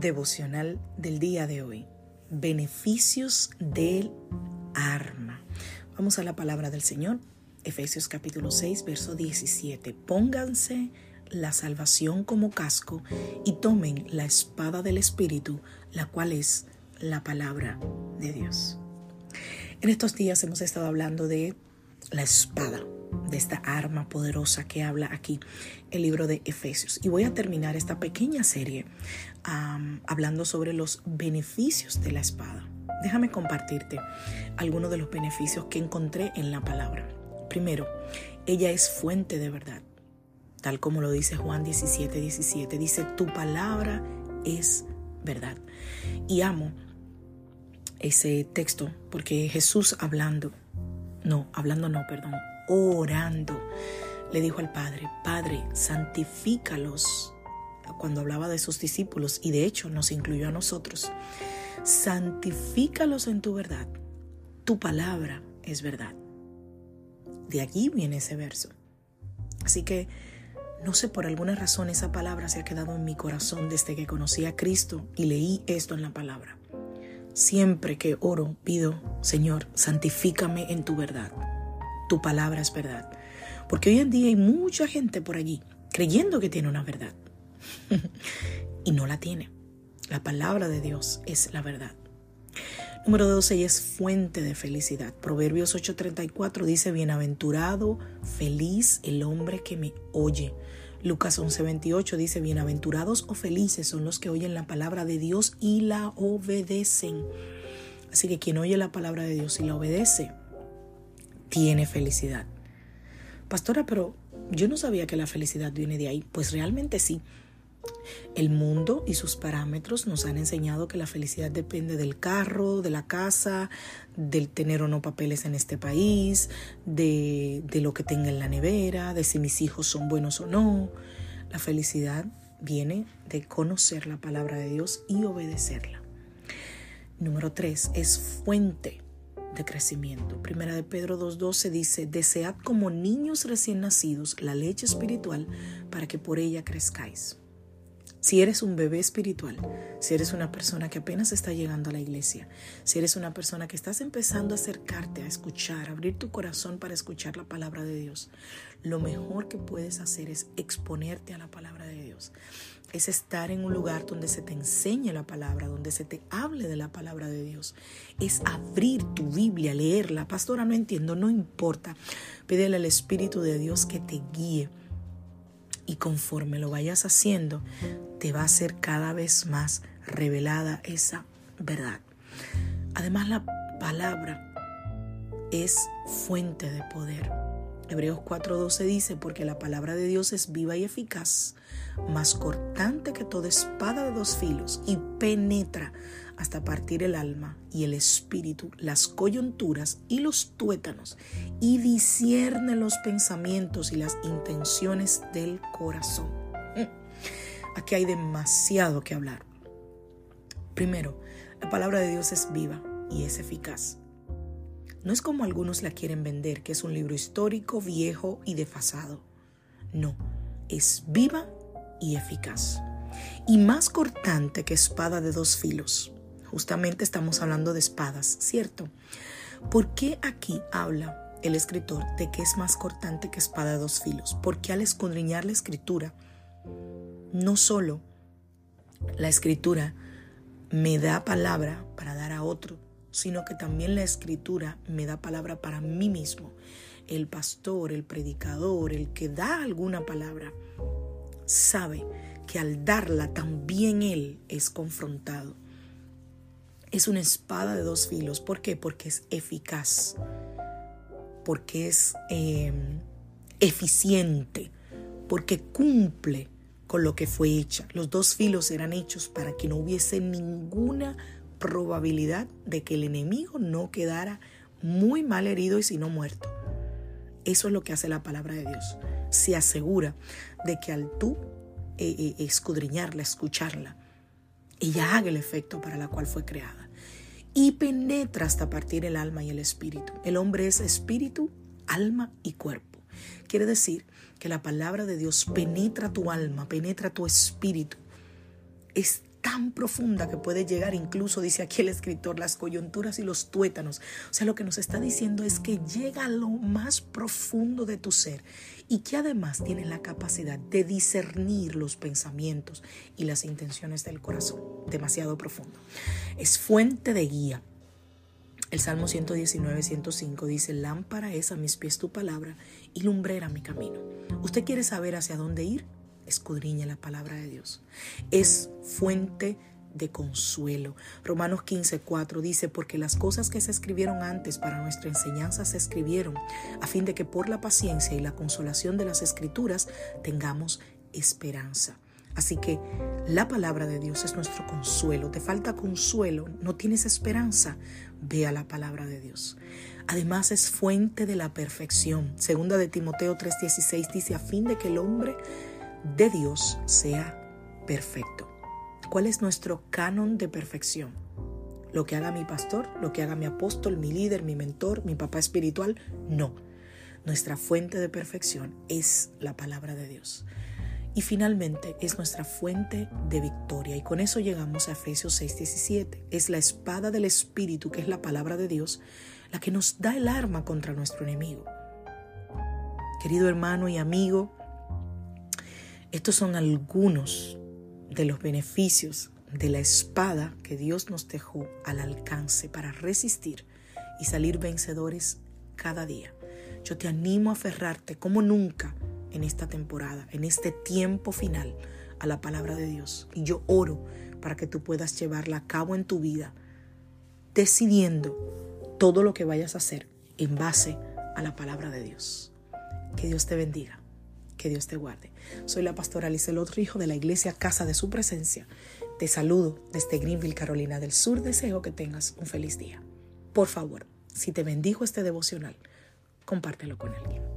Devocional del día de hoy. Beneficios del arma. Vamos a la palabra del Señor. Efesios capítulo 6, verso 17. Pónganse la salvación como casco y tomen la espada del Espíritu, la cual es la palabra de Dios. En estos días hemos estado hablando de la espada, de esta arma poderosa que habla aquí el libro de Efesios. Y voy a terminar esta pequeña serie hablando sobre los beneficios de la espada. Déjame compartirte algunos de los beneficios que encontré en la palabra. Primero, ella es fuente de verdad, tal como lo dice Juan 17, 17. Dice, tu palabra es verdad. Y amo ese texto porque Jesús hablando, no, hablando no, perdón, orando, le dijo al Padre, Padre, santifícalos, cuando hablaba de sus discípulos, y de hecho nos incluyó a nosotros, santifícalos en tu verdad, tu palabra es verdad. De allí viene ese verso. Así que no sé, por alguna razón esa palabra se ha quedado en mi corazón desde que conocí a Cristo y leí esto en la palabra. Siempre que oro, pido, Señor, santifícame en tu verdad tu palabra es verdad. Porque hoy en día hay mucha gente por allí creyendo que tiene una verdad y no la tiene. La palabra de Dios es la verdad. Número 12, ella es fuente de felicidad. Proverbios 8:34 dice, bienaventurado, feliz el hombre que me oye. Lucas 11:28 dice, bienaventurados o felices son los que oyen la palabra de Dios y la obedecen. Así que quien oye la palabra de Dios y la obedece, tiene felicidad. Pastora, pero yo no sabía que la felicidad viene de ahí. Pues realmente sí. El mundo y sus parámetros nos han enseñado que la felicidad depende del carro, de la casa, del tener o no papeles en este país, de, de lo que tenga en la nevera, de si mis hijos son buenos o no. La felicidad viene de conocer la palabra de Dios y obedecerla. Número tres, es fuente de crecimiento. Primera de Pedro 2.12 dice, desead como niños recién nacidos la leche espiritual para que por ella crezcáis. Si eres un bebé espiritual, si eres una persona que apenas está llegando a la iglesia, si eres una persona que estás empezando a acercarte a escuchar, a abrir tu corazón para escuchar la palabra de Dios, lo mejor que puedes hacer es exponerte a la palabra de Dios es estar en un lugar donde se te enseñe la palabra, donde se te hable de la palabra de Dios. Es abrir tu Biblia, leerla. Pastora, no entiendo, no importa. Pídele al Espíritu de Dios que te guíe. Y conforme lo vayas haciendo, te va a ser cada vez más revelada esa verdad. Además, la palabra es fuente de poder. Hebreos 4:12 dice, porque la palabra de Dios es viva y eficaz, más cortante que toda espada de dos filos, y penetra hasta partir el alma y el espíritu, las coyunturas y los tuétanos, y discierne los pensamientos y las intenciones del corazón. Aquí hay demasiado que hablar. Primero, la palabra de Dios es viva y es eficaz. No es como algunos la quieren vender, que es un libro histórico, viejo y desfasado. No, es viva y eficaz. Y más cortante que espada de dos filos. Justamente estamos hablando de espadas, ¿cierto? ¿Por qué aquí habla el escritor de que es más cortante que espada de dos filos? Porque al escudriñar la escritura, no solo la escritura me da palabra para dar a otro, sino que también la escritura me da palabra para mí mismo. El pastor, el predicador, el que da alguna palabra, sabe que al darla también él es confrontado. Es una espada de dos filos. ¿Por qué? Porque es eficaz. Porque es em, eficiente. Porque cumple con lo que fue hecha. Los dos filos eran hechos para que no hubiese ninguna probabilidad de que el enemigo no quedara muy mal herido y sino muerto. Eso es lo que hace la palabra de Dios. Se asegura de que al tú eh, eh, escudriñarla, escucharla, ella haga el efecto para la cual fue creada. Y penetra hasta partir el alma y el espíritu. El hombre es espíritu, alma y cuerpo. Quiere decir que la palabra de Dios penetra tu alma, penetra tu espíritu. Es tan profunda que puede llegar incluso, dice aquí el escritor, las coyunturas y los tuétanos. O sea, lo que nos está diciendo es que llega a lo más profundo de tu ser y que además tiene la capacidad de discernir los pensamientos y las intenciones del corazón. Demasiado profundo. Es fuente de guía. El Salmo 119, 105 dice, lámpara es a mis pies tu palabra y lumbrera mi camino. ¿Usted quiere saber hacia dónde ir? escudriña la palabra de Dios. Es fuente de consuelo. Romanos 15, 4 dice, porque las cosas que se escribieron antes para nuestra enseñanza se escribieron, a fin de que por la paciencia y la consolación de las escrituras tengamos esperanza. Así que la palabra de Dios es nuestro consuelo. Te falta consuelo, no tienes esperanza, ve a la palabra de Dios. Además es fuente de la perfección. Segunda de Timoteo 3:16 dice, a fin de que el hombre de Dios sea perfecto. ¿Cuál es nuestro canon de perfección? Lo que haga mi pastor, lo que haga mi apóstol, mi líder, mi mentor, mi papá espiritual, no. Nuestra fuente de perfección es la palabra de Dios. Y finalmente es nuestra fuente de victoria. Y con eso llegamos a Efesios 6:17. Es la espada del Espíritu, que es la palabra de Dios, la que nos da el arma contra nuestro enemigo. Querido hermano y amigo, estos son algunos de los beneficios de la espada que Dios nos dejó al alcance para resistir y salir vencedores cada día. Yo te animo a aferrarte como nunca en esta temporada, en este tiempo final, a la palabra de Dios. Y yo oro para que tú puedas llevarla a cabo en tu vida, decidiendo todo lo que vayas a hacer en base a la palabra de Dios. Que Dios te bendiga. Que Dios te guarde. Soy la pastora otro hijo de la iglesia Casa de Su Presencia. Te saludo desde Greenville, Carolina del Sur. Deseo que tengas un feliz día. Por favor, si te bendijo este devocional, compártelo con alguien.